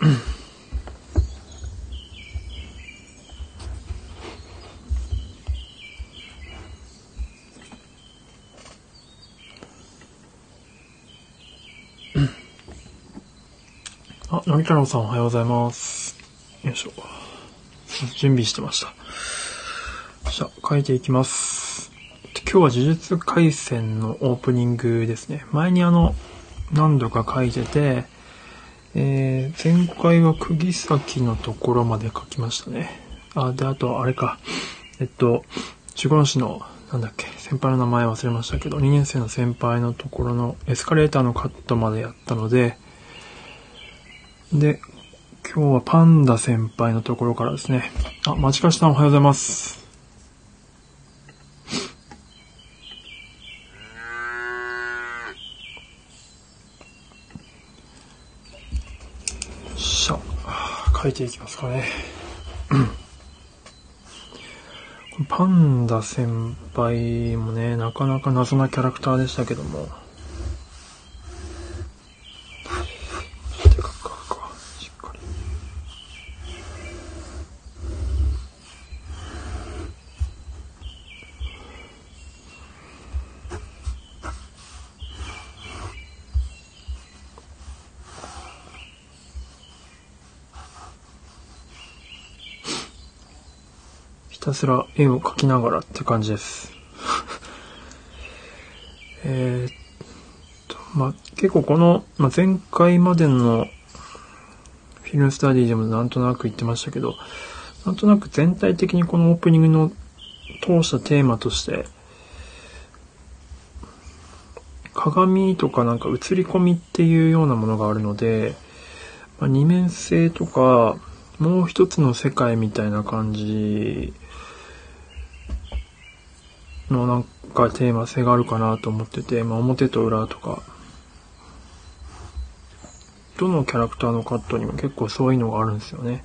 あ、のさんおはようございます。よいしょ。準備してました。じゃ書いていきます。今日は呪術回戦のオープニングですね。前にあの、何度か書いてて、えー前回は釘崎のところまで書きましたね。あ、で、あと、あれか。えっと、守護の市の、なんだっけ、先輩の名前忘れましたけど、2年生の先輩のところのエスカレーターのカットまでやったので、で、今日はパンダ先輩のところからですね。あ、まちかしさんおはようございます。よっしゃ、いていきますかね。パンダ先輩もね、なかなか謎なキャラクターでしたけども。そして書くか書くか、しっかり。ひたすら絵を描きながらって感じです。えっと、まあ、結構この、まあ、前回までのフィルムスタディでもなんとなく言ってましたけど、なんとなく全体的にこのオープニングの通したテーマとして、鏡とかなんか映り込みっていうようなものがあるので、まあ、二面性とか、もう一つの世界みたいな感じのなんかテーマ性があるかなと思ってて、まあ表と裏とか、どのキャラクターのカットにも結構そういうのがあるんですよね。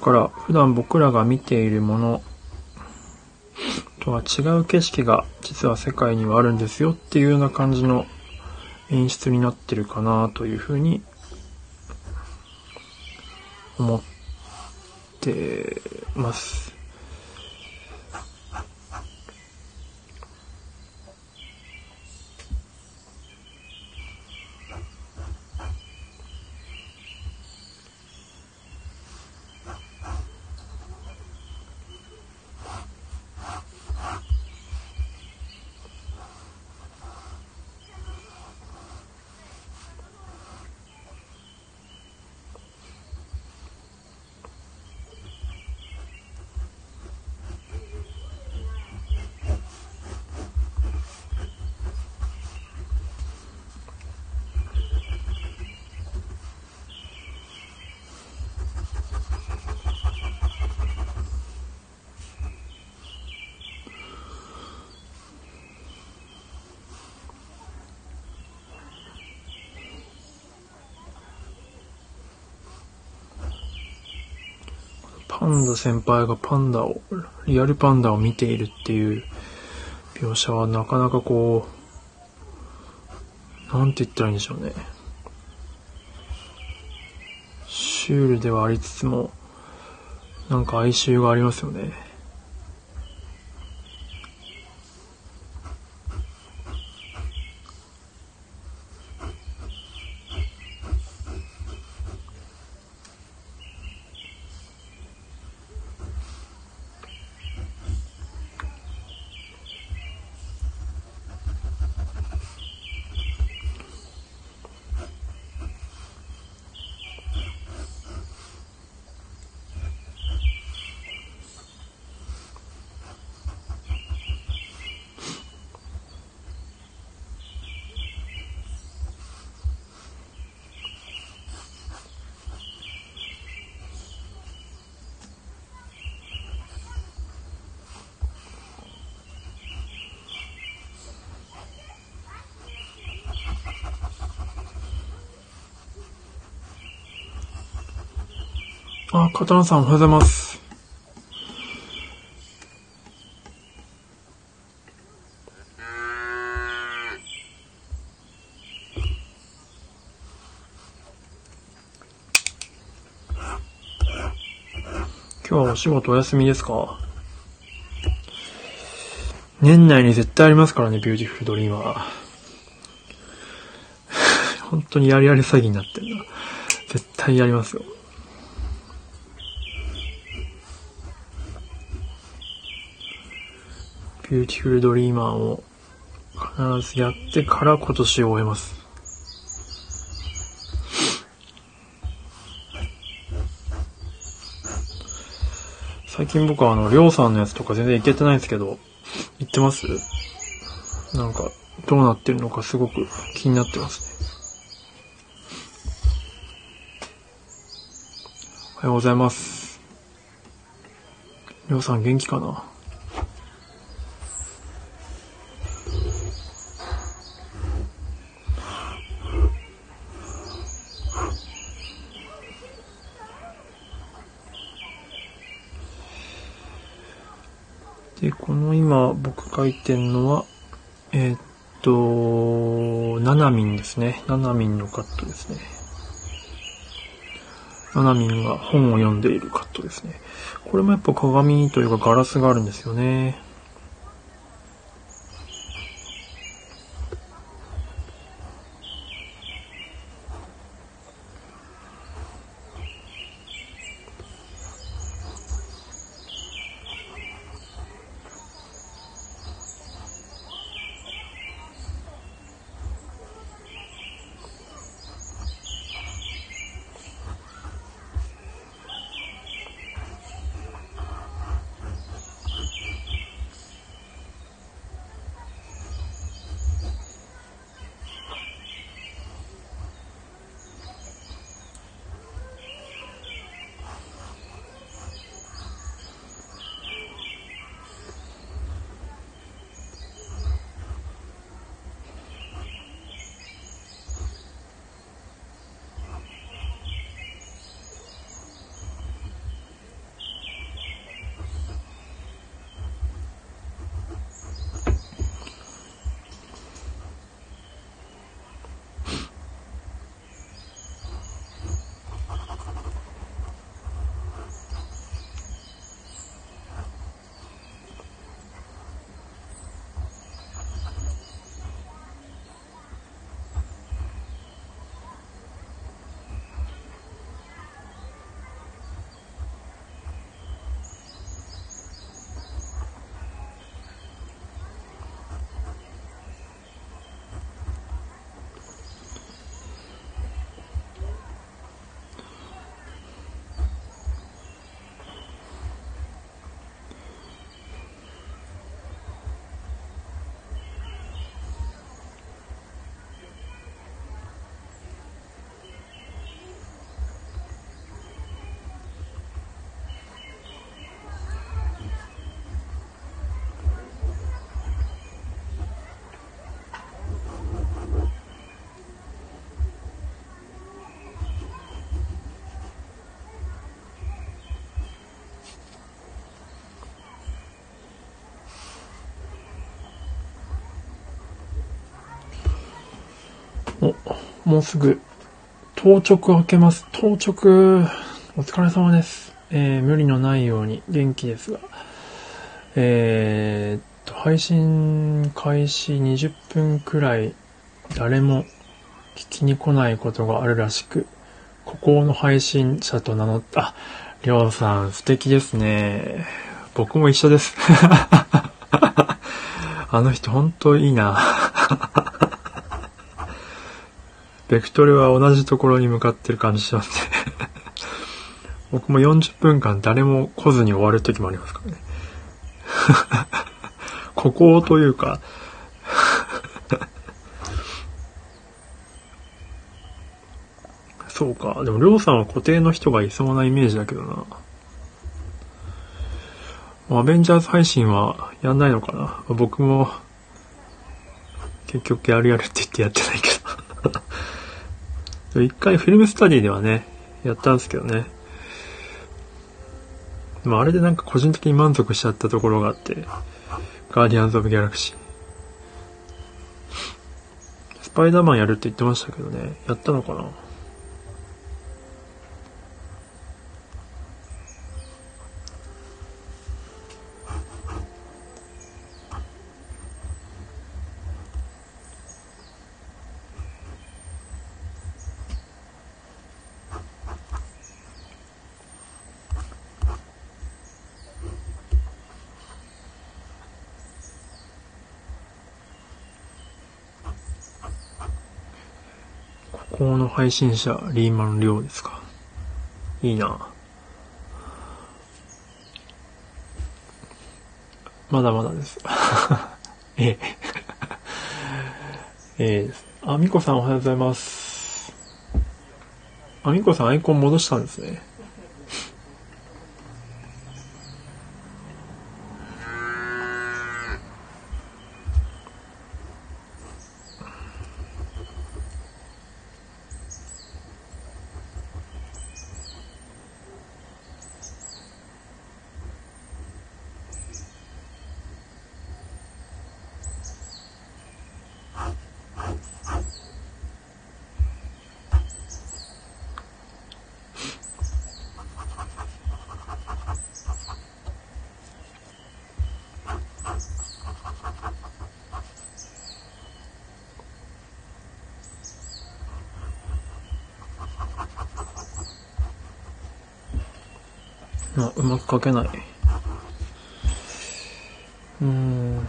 だから普段僕らが見ているものとは違う景色が実は世界にはあるんですよっていうような感じの演出になってるかなというふうに思ってます。パンダ先輩がパンダを、リアルパンダを見ているっていう描写はなかなかこう、なんて言ったらいいんでしょうね。シュールではありつつも、なんか哀愁がありますよね。あ、刀さんおはようございます。今日はお仕事お休みですか？年内に絶対ありますからね、ビューティフルドリーマーは。本当にやりやり詐欺になってんな。絶対やりますよ。ビューティフルドリーマーを必ずやってから今年を終えます。最近僕はあの、りょうさんのやつとか全然いけてないんですけど、行ってます？なんか、どうなってるのかすごく気になってますね。おはようございます。りょうさん元気かな？で、この今僕書いてるのは、えー、っと、ナナミンですね。ナナミンのカットですね。ナナミンが本を読んでいるカットですね。これもやっぱ鏡というかガラスがあるんですよね。お、もうすぐ、当直開けます。当直、お疲れ様です。えー、無理のないように元気ですが。えー、っと、配信開始20分くらい、誰も聞きに来ないことがあるらしく、ここの配信者と名乗った、りょうさん素敵ですね。僕も一緒です。あの人本当いいな。ベクトルは同じところに向かってる感じしますね僕も40分間誰も来ずに終わる時もありますからね。ここというか。そうか。でも、りょうさんは固定の人がいそうなイメージだけどな。アベンジャーズ配信はやんないのかな。僕も、結局やるやるって言ってやってないけど 一回フィルムスタディではね、やったんですけどね。でもあれでなんか個人的に満足しちゃったところがあって、ガーディアンズ・オブ・ギャラクシー。スパイダーマンやるって言ってましたけどね、やったのかな？の配信者、リーマン・リョウですか？いいな。まだまだです。え え。ええあ、みこさんおはようございます。あ、みこさんアイコン戻したんですね。まあ、うまく書けない。うん。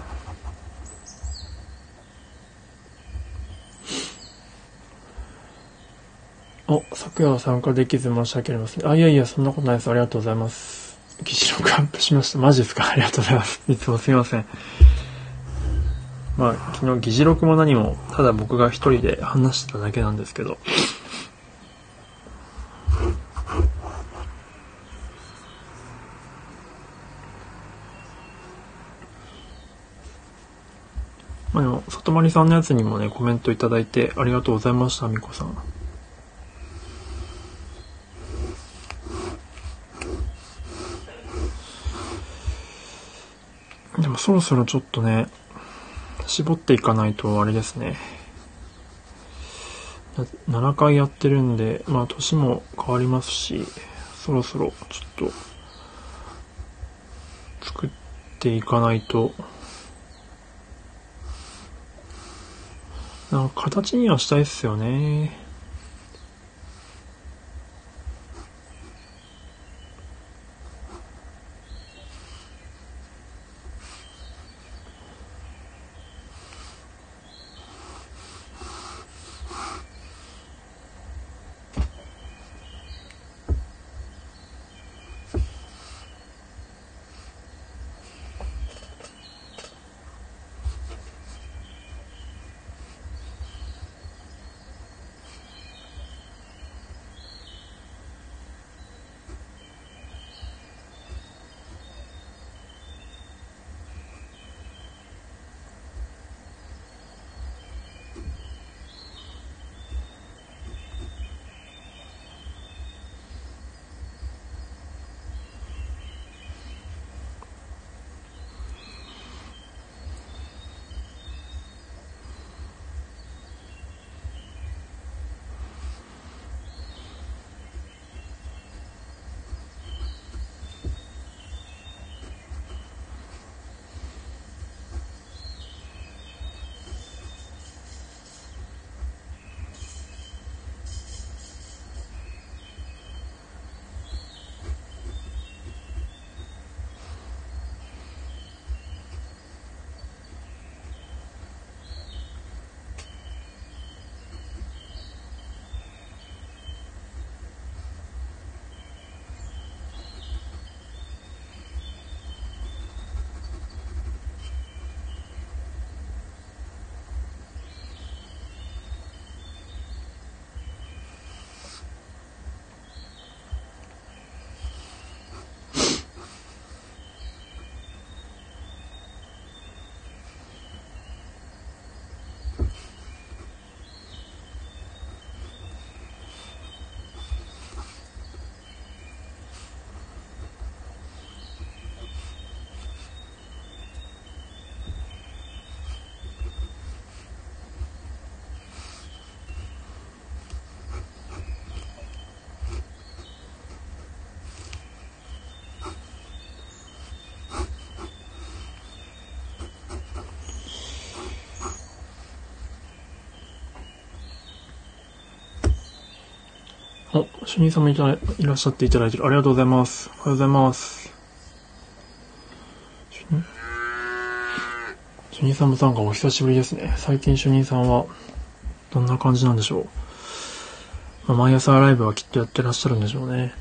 お、昨夜は参加できず申し訳ありません。あ、いやいや、そんなことないです。ありがとうございます。議事録アップしました。マジですか？ありがとうございます。いつもすいません。まあ、昨日議事録も何も、ただ僕が一人で話してただけなんですけど、まあでも、里まりさんのやつにもね、コメントいただいてありがとうございました、みこさん。でもそろそろちょっとね、絞っていかないとあれですね。7回やってるんで、まあ年も変わりますし、そろそろちょっと作っていかないとなんか形にはしたいっすよね。お、主任様いらいらっしゃっていただいてる。ありがとうございます。おはようございます。主任様さんがお久しぶりですね。最近主任さんは、どんな感じなんでしょう。まあ、毎朝ライブはきっとやってらっしゃるんでしょうね。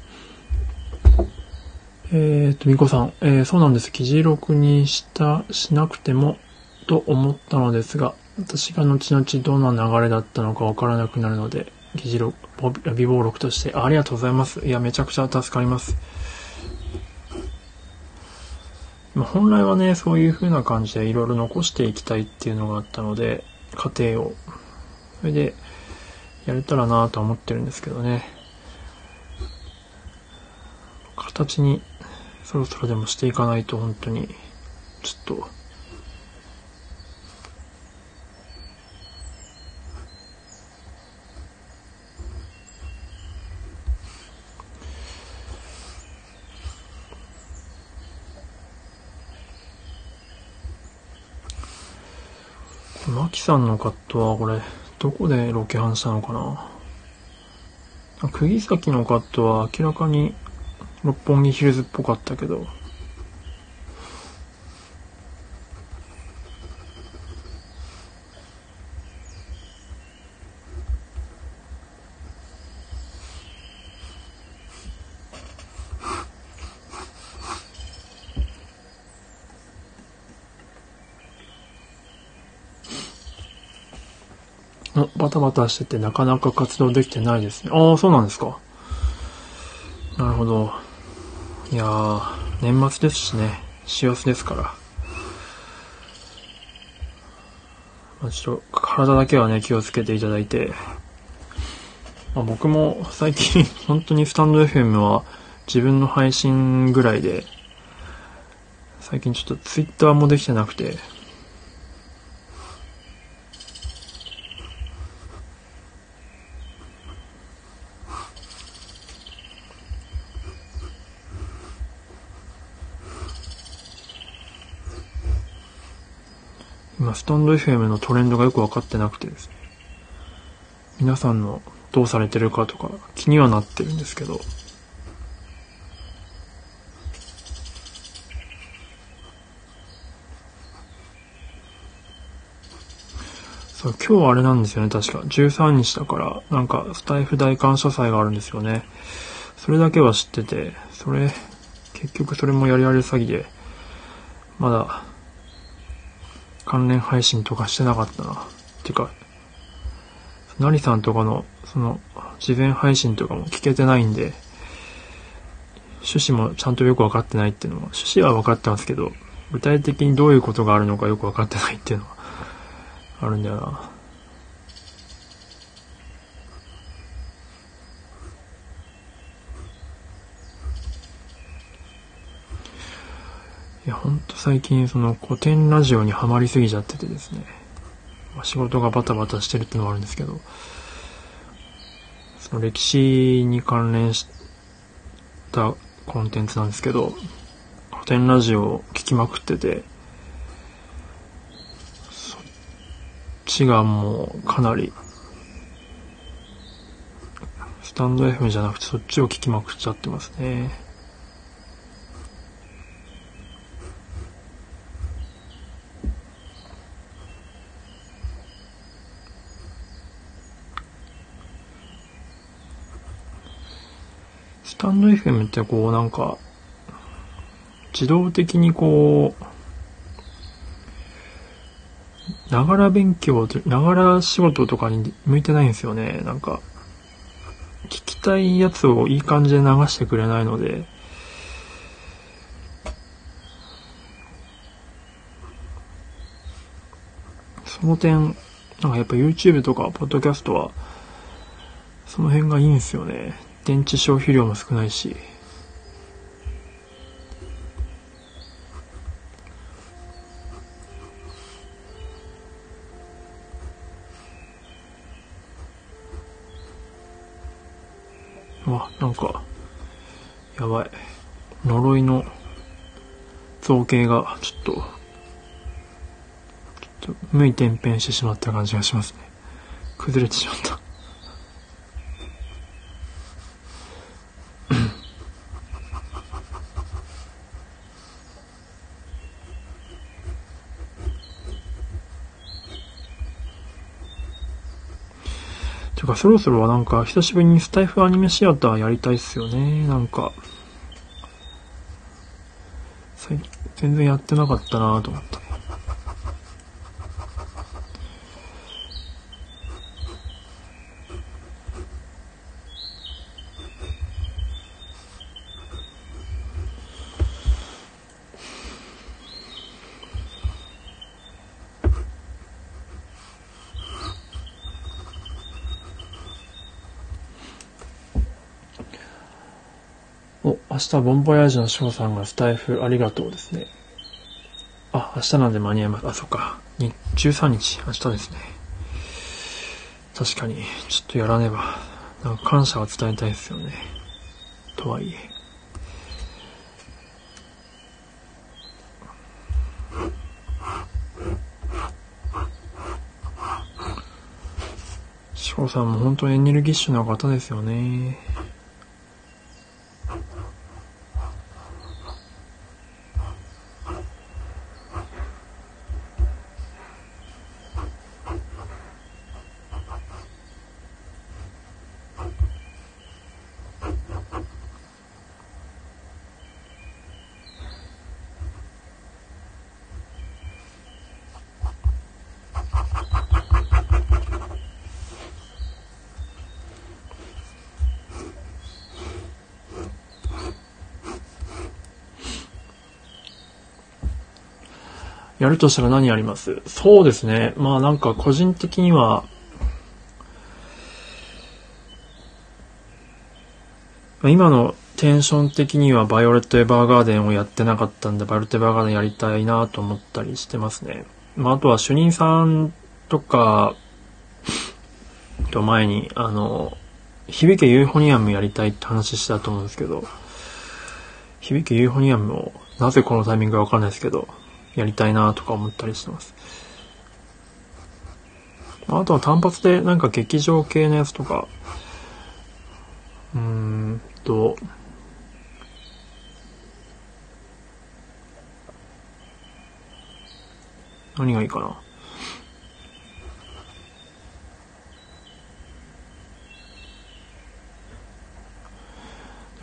えー、っと、みこさん、えー、そうなんです。記事録にした、しなくても、と思ったのですが、私が後々どんな流れだったのかわからなくなるので、議事録、備忘録としてあ、りがとうございます。いや、めちゃくちゃ助かります。まあ、本来はね、そういう風な感じでいろいろ残していきたいっていうのがあったので、過程を。それで、やれたらなと思ってるんですけどね。形にそろそろでもしていかないと本当に、ちょっと、マキさんのカットはこれ、どこでロケハンしたのかな？釘崎のカットは明らかに六本木ヒルズっぽかったけど、バタバタしててなかなか活動できてないですね。ああ、そうなんですか。なるほど。いやー、年末ですしね、幸せですから。まあ、ちょっと、体だけはね、気をつけていただいて、まあ、僕も最近、本当にスタンド FM は自分の配信ぐらいで、最近ちょっと Twitter もできてなくて、スタンド FM のトレンドがよくわかってなくてですね。皆さんのどうされてるかとか気にはなってるんですけど。そう、今日あれなんですよね、確か。13日だから、なんか、スタイフ大感謝祭があるんですよね。それだけは知ってて、それ、結局それもやりあり詐欺で、まだ、関連配信とかしてなかったな。てか、なりさんとかの、その、事前配信とかも聞けてないんで、趣旨もちゃんとよくわかってないっていうのも、趣旨は分かってますけど、具体的にどういうことがあるのかよく分かってないっていうのは、あるんだよな。いや、ほんと最近その古典ラジオにはまりすぎちゃっててですね。まあ、仕事がバタバタしてるってのもあるんですけど、その歴史に関連したコンテンツなんですけど、古典ラジオを聞きまくってて、そっちがもうかなり、スタンド FM じゃなくてそっちを聞きまくっちゃってますね。タンド FM ってこうなんか、自動的にこう、ながら勉強、ながら仕事とかに向いてないんですよね。なんか、聞きたいやつをいい感じで流してくれないので、その点、なんかやっぱ YouTube とか Podcast は、その辺がいいんですよね。電池消費量も少ないし、わ、なんか、やばい。呪いの造形がちょっと、ちょっと、無意転変してしまった感じがしますね。崩れてしまった。てか、そろそろはなんか、久しぶりにスタイフアニメシアターやりたいっすよね。なんか、全然やってなかったなと思った。お、明日ボンボヤージュの翔さんがスタイフありがとうですね。あ、明日なんで間に合います。あ、そっか。13日、明日ですね。確かに、ちょっとやらねば。なんか感謝は伝えたいですよね。とはいえ。翔さんも本当エネルギッシュな方ですよね。やるとしたら何やります？そうですね。まあなんか個人的には、今のテンション的にはバイオレット・エヴァーガーデンをやってなかったんで、バイオレット・エヴァーガーデンやりたいなと思ったりしてますね。まああとは主任さんとか、と前に、あの、響けユーフォニアムやりたいって話したと思うんですけど、響けユーフォニアムを、なぜこのタイミングかわかんないですけど、やりたいなとか思ったりしてます。あとは単発でなんか劇場系のやつとか、うーんと、何がいいかな。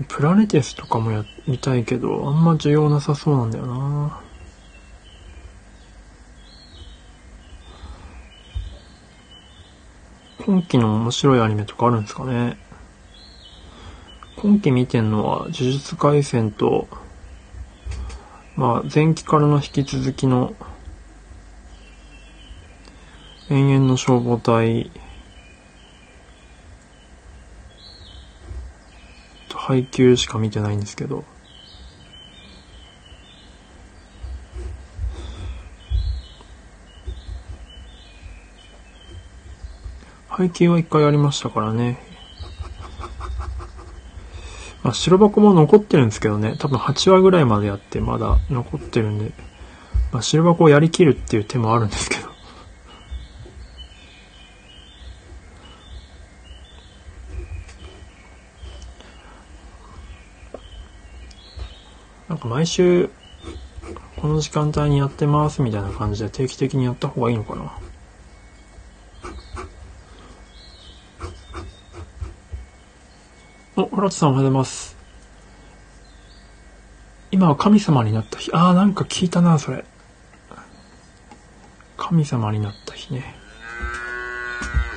プラネテスとかもやりたいけど、あんま需要なさそうなんだよな。今期の面白いアニメとかあるんですかね。今期見てんのは、呪術廻戦と、まあ、前期からの引き続きの、永遠の消防隊、配給しか見てないんですけど、配給は一回やりましたからね。まあ、白箱も残ってるんですけどね、多分8話ぐらいまでやってまだ残ってるんで、まあ、白箱をやりきるっていう手もあるんですけど。なんか毎週、この時間帯にやってますみたいな感じで定期的にやった方がいいのかな。お、ホラツさんおはようございます。今は神様になった日。ああ、なんか聞いたな、それ。神様になった日ね。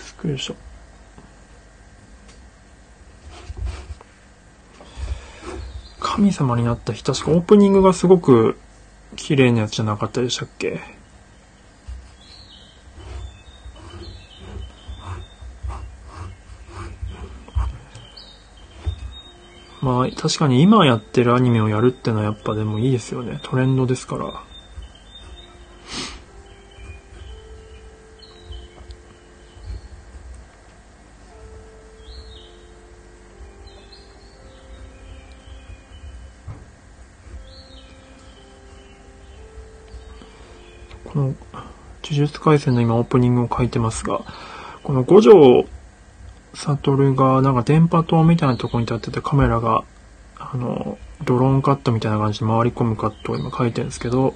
スクリーンショ。神様になった日。確かオープニングがすごく綺麗なやつじゃなかったでしたっけ？まあ、確かに今やってるアニメをやるってのはやっぱでもいいですよね。トレンドですから。この、呪術廻戦の今オープニングを書いてますが、この五条サトルが、なんか電波塔みたいなとこに立っててカメラが、あの、ドローンカットみたいな感じで回り込むカットを今書いてるんですけど、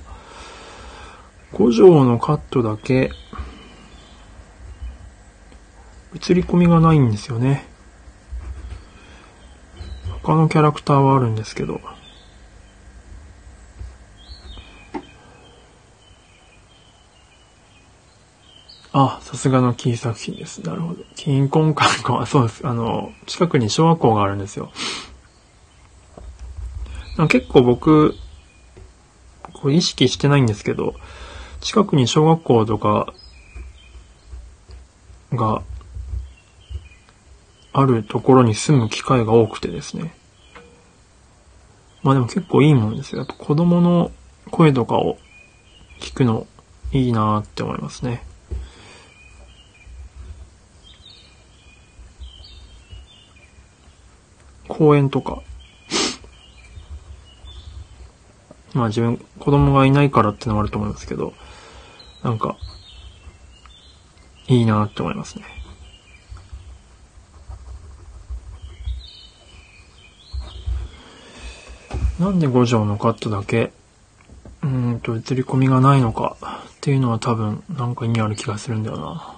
五条のカットだけ、映り込みがないんですよね。他のキャラクターはあるんですけど。あ、さすがのキー作品です。なるほど。金婚観光、あ、そうです。あの、近くに小学校があるんですよ。結構僕、これ意識してないんですけど、近くに小学校とかがあるところに住む機会が多くてですね。まあでも結構いいもんですよ。やっぱ子供の声とかを聞くのいいなって思いますね。公園とか。まあ自分、子供がいないからってのもあると思いますけど、なんか、いいなって思いますね。なんで五条のカットだけ、うんと、映り込みがないのかっていうのは多分、なんか意味ある気がするんだよな。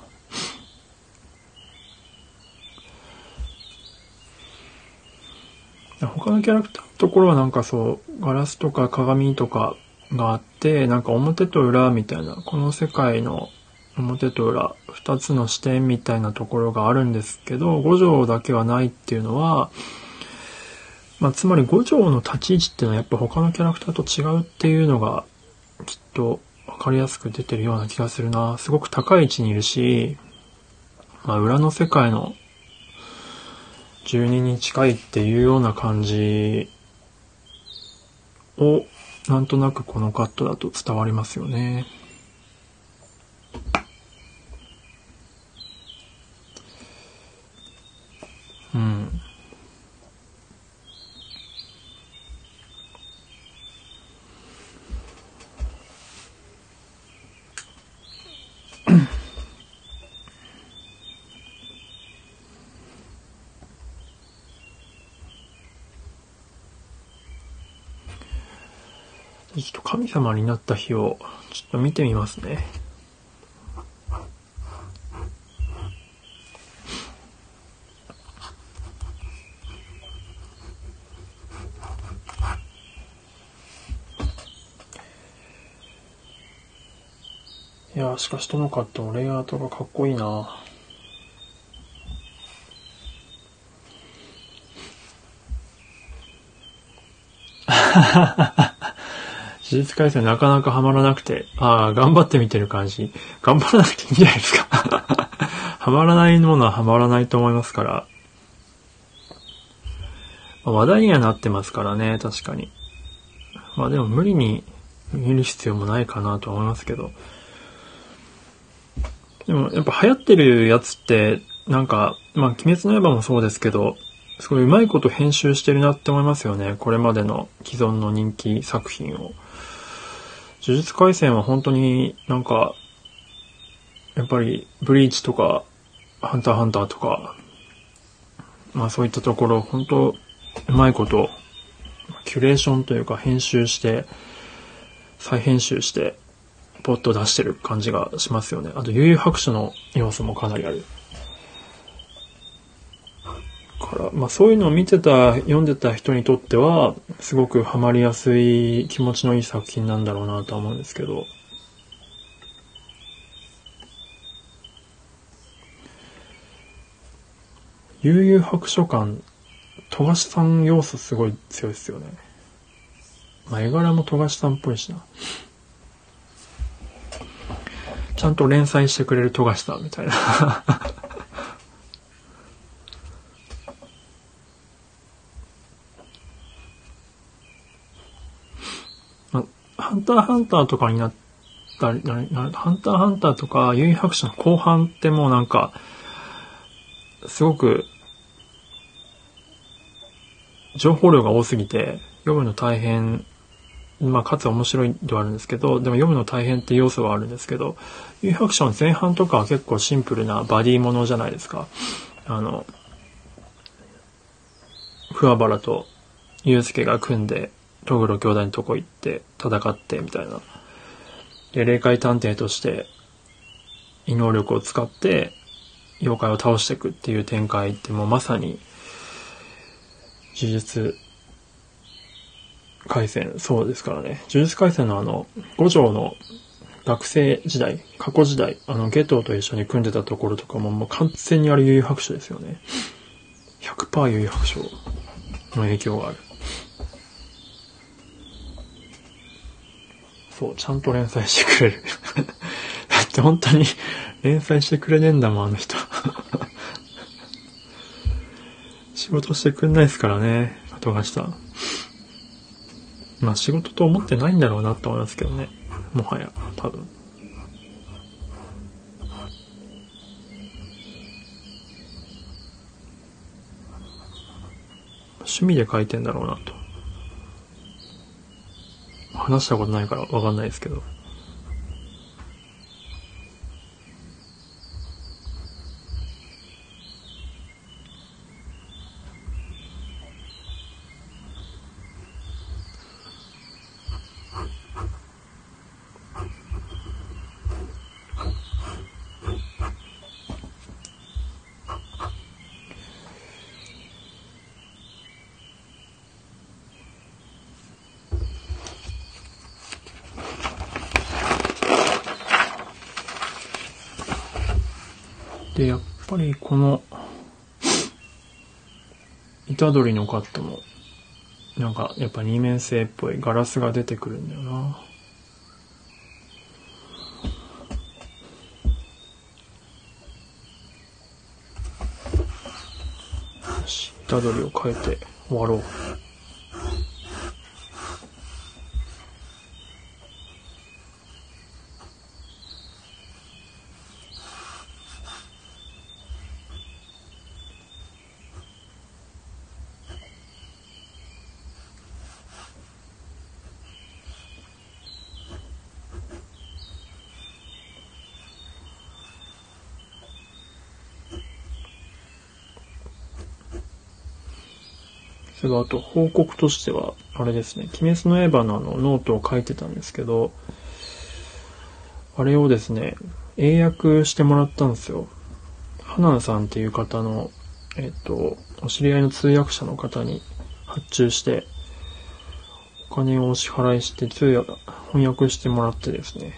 他のキャラクターのところはなんかそう、ガラスとか鏡とかがあって、なんか表と裏みたいな、この世界の表と裏、二つの視点みたいなところがあるんですけど、五条だけはないっていうのは、まあ、つまり五条の立ち位置っていうのはやっぱ他のキャラクターと違うっていうのがきっと分かりやすく出てるような気がするな。すごく高い位置にいるし、まあ、裏の世界の12に近いっていうような感じをなんとなくこのカットだと伝わりますよね。うん。ちょっと神様になった日をちょっと見てみますね。いやしかしトノカットレイアウトがかっこいいな 事実回線なかなかハマらなくて、ああ、頑張ってみてる感じ。頑張らなくていいんじゃないですか。ハマらないものはハマらないと思いますから。まあ、話題にはなってますからね、確かに。まあでも無理に見る必要もないかなと思いますけど。でもやっぱ流行ってるやつって、なんか、まあ鬼滅の刃もそうですけど、すごいうまいこと編集してるなって思いますよね。これまでの既存の人気作品を。呪術廻戦は本当になんか、やっぱりブリーチとか、ハンターハンターとか、まあそういったところ、本当うまいこと、キュレーションというか編集して、再編集して、ポッと出してる感じがしますよね。あと、悠々白書の要素もかなりある。から、まあそういうのを見てた、読んでた人にとっては、すごくハマりやすい気持ちのいい作品なんだろうなとは思うんですけど。悠々白書館、富樫さん要素すごい強いですよね。まあ絵柄も富樫さんっぽいしな。ちゃんと連載してくれる富樫さんみたいなハンターハンターとかになったり、ハンターハンターとか、ユイ白書の後半ってもうなんか、すごく、情報量が多すぎて、読むの大変まあ、かつ面白いではあるんですけど、でも読むの大変って要素はあるんですけど、有白書の前半とかは結構シンプルなバディものじゃないですか。あの、桑原と祐介が組んで、トグロ兄弟のとこ行って戦ってみたいな。で、霊界探偵として、異能力を使って、妖怪を倒していくっていう展開ってもうまさに、呪術回戦、そうですからね。呪術回戦のあの、五条の学生時代、過去時代、あの、ゲトウと一緒に組んでたところとかも、もう完全にあれ悠々白書ですよね。100%悠々白書の影響がある。そう、ちゃんと連載してくれる。だって本当に連載してくれねえんだもん、あの人。仕事してくんないですからね、後がした。まあ仕事と思ってないんだろうなと思いますけどね。もはや、多分。趣味で書いてんだろうなと。話したことないからわかんないですけど。で、やっぱりこの、虎杖のカットも、なんか、やっぱ二面性っぽいガラスが出てくるんだよな。よし、虎杖を変えて終わろう。それあと報告としては、あれですね、鬼滅の刃のあのノートを書いてたんですけど、あれをですね、英訳してもらったんですよ。花ナさんっていう方の、えっと、お知り合いの通訳者の方に発注して、お金をお支払いして通訳、翻訳してもらってですね、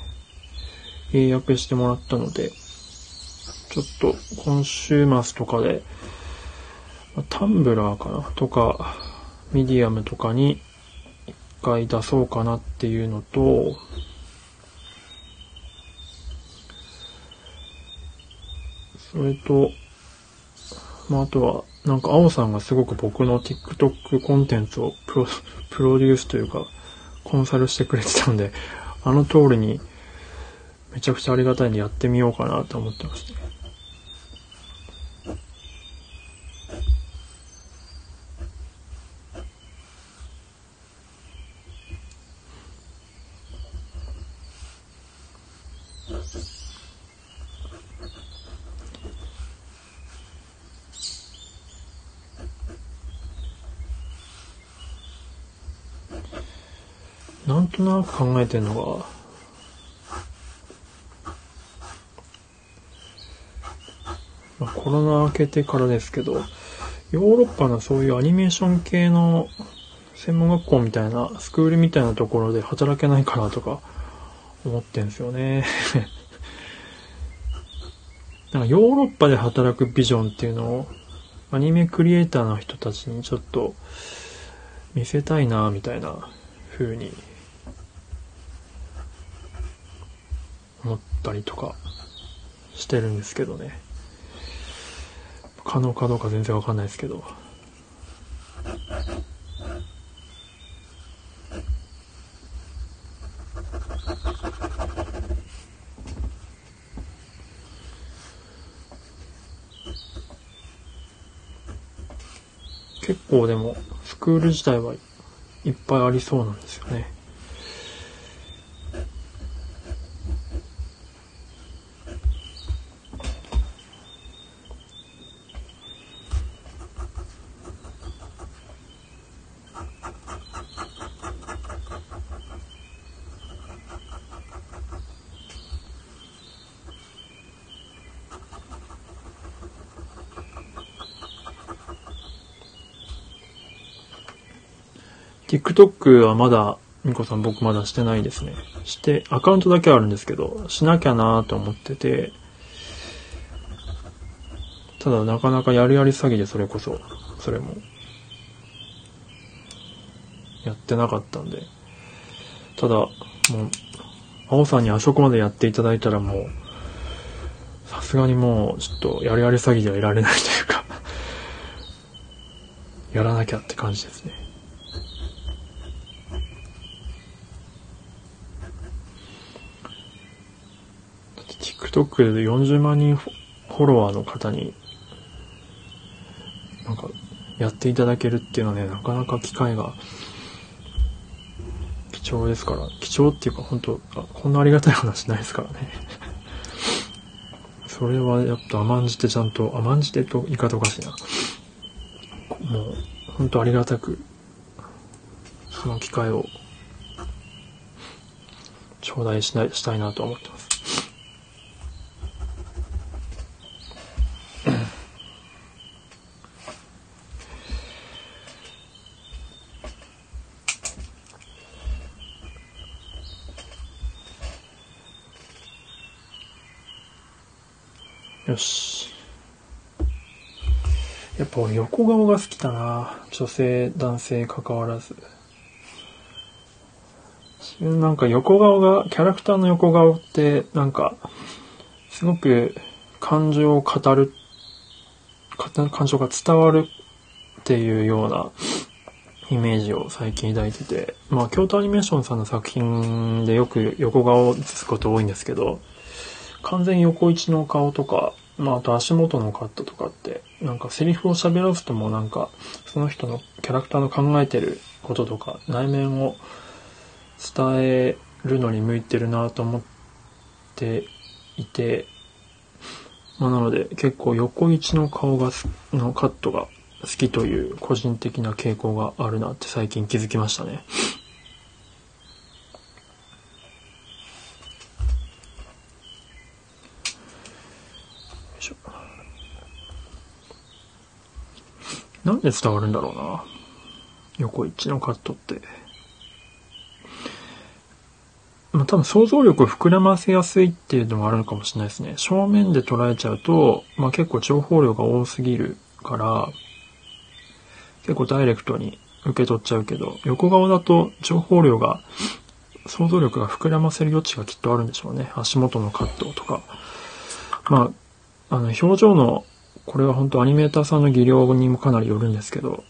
英訳してもらったので、ちょっと今週末とかで、タンブラーかな？とか、ミディアムとかに一回出そうかなっていうのと、それと、まあ、あとは、なんか、青さんがすごく僕の TikTok コンテンツをプロ、プロデュースというか、コンサルしてくれてたんで、あの通りに、めちゃくちゃありがたいんでやってみようかなと思ってました。なく考えてるのが、まあ、コロナ明けてからですけど、ヨーロッパのそういうアニメーション系の専門学校みたいな、スクールみたいなところで働けないかなとか思ってんすよね。なんかヨーロッパで働くビジョンっていうのをアニメクリエイターの人たちにちょっと見せたいなみたいな風に思ったりとかしてるんですけどね。可能かどうか全然わかんないですけど。結構でも、スクール自体はいっぱいありそうなんですよね。TikTok はまだ、みこさん僕まだしてないですね。して、アカウントだけあるんですけど、しなきゃなと思ってて、ただなかなかやるやり詐欺でそれこそ、それも、やってなかったんで、ただ、もう、青さんにあそこまでやっていただいたらもう、さすがにもう、ちょっと、やりやり詐欺ではいられないというかやらなきゃって感じですね。だって TikTok で40万人フォロワーの方に、なんか、やっていただけるっていうのはね、なかなか機会が貴重ですから、貴重っていうか本当あこんなありがたい話ないですからね。それはやっぱ甘んじてちゃんと、甘んじてと言い方おかしいな。もう、本当ありがたく、その機会を、頂戴しない、したいなと思ってます。よし。やっぱ俺横顔が好きだな。女性、男性関わらず。なんか横顔が、キャラクターの横顔って、なんか、すごく感情を語る、感情が伝わるっていうようなイメージを最近抱いてて、まあ、京都アニメーションさんの作品でよく横顔を映すこと多いんですけど、完全横一の顔とか、まあ、あと足元のカットとかって、なんかセリフを喋らすともなんか、その人のキャラクターの考えてることとか、内面を伝えるのに向いてるなと思っていて、まあ、なので結構横位置の顔がのカットが好きという個人的な傾向があるなって最近気づきましたね。なんで伝わるんだろうな。横一のカットって。まあ、多分想像力を膨らませやすいっていうのもあるのかもしれないですね。正面で捉えちゃうと、まあ、結構情報量が多すぎるから、結構ダイレクトに受け取っちゃうけど、横顔だと情報量が、想像力が膨らませる余地がきっとあるんでしょうね。足元のカットとか。まあ、あの、表情のこれは本当アニメーターさんの技量にもかなりよるんですけど、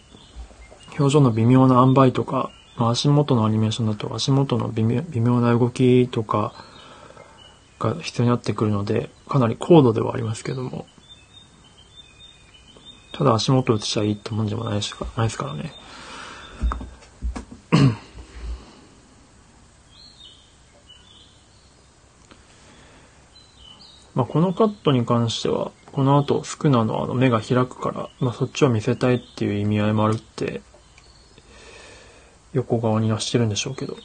表情の微妙な塩梅とか、まあ、足元のアニメーションだと足元の微妙な動きとかが必要になってくるので、かなり高度ではありますけども、ただ足元映しちゃいいってもんでもないないですからね。まあ、このカットに関しては、この後、スクナのあの目が開くから、まあ、そっちを見せたいっていう意味合いもあるって、横側にはしてるんでしょうけど。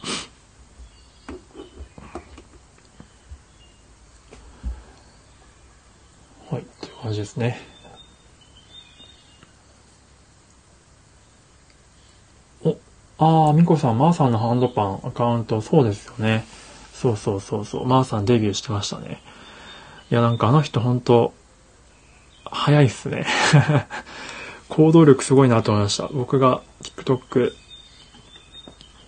はい、っていう感じですね。お、ああ、みこさん、まー、さんのハンドパンアカウント、そうですよね。そうそうそうそう、まー、さんデビューしてましたね。いや、なんかあの人ほんと、早いっすね。行動力すごいなと思いました。僕が TikTok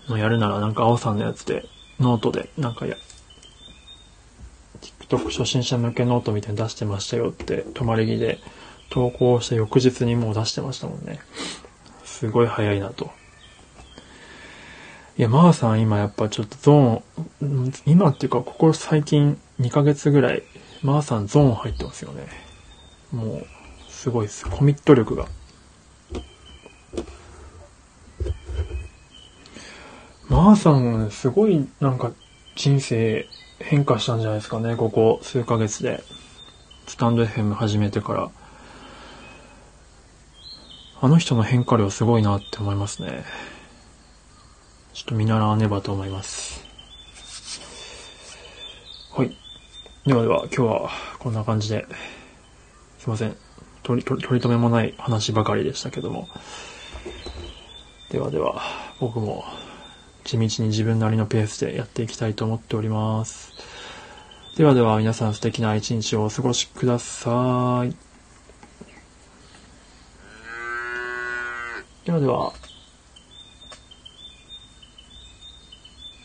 のやるならなんか青さんのやつで、ノートでなんかや、TikTok 初心者向けノートみたいに出してましたよって、止まり木で投稿した翌日にもう出してましたもんね。すごい早いなと。いや、まーさん今やっぱちょっとゾーン、今っていうかここ最近2ヶ月ぐらい、まーさんゾーン入ってますよね。もう、すごいです。コミット力が。まーさんはすごいなんか人生変化したんじゃないですかね、ここ数ヶ月で。スタンド FM 始めてから。あの人の変化量すごいなって思いますね。ちょっと見習わねばと思います。はい。ではでは、今日はこんな感じで。すいません。取り、取り留めもない話ばかりでしたけども。ではでは、僕も地道に自分なりのペースでやっていきたいと思っております。ではでは皆さん素敵な一日をお過ごしください。ではでは。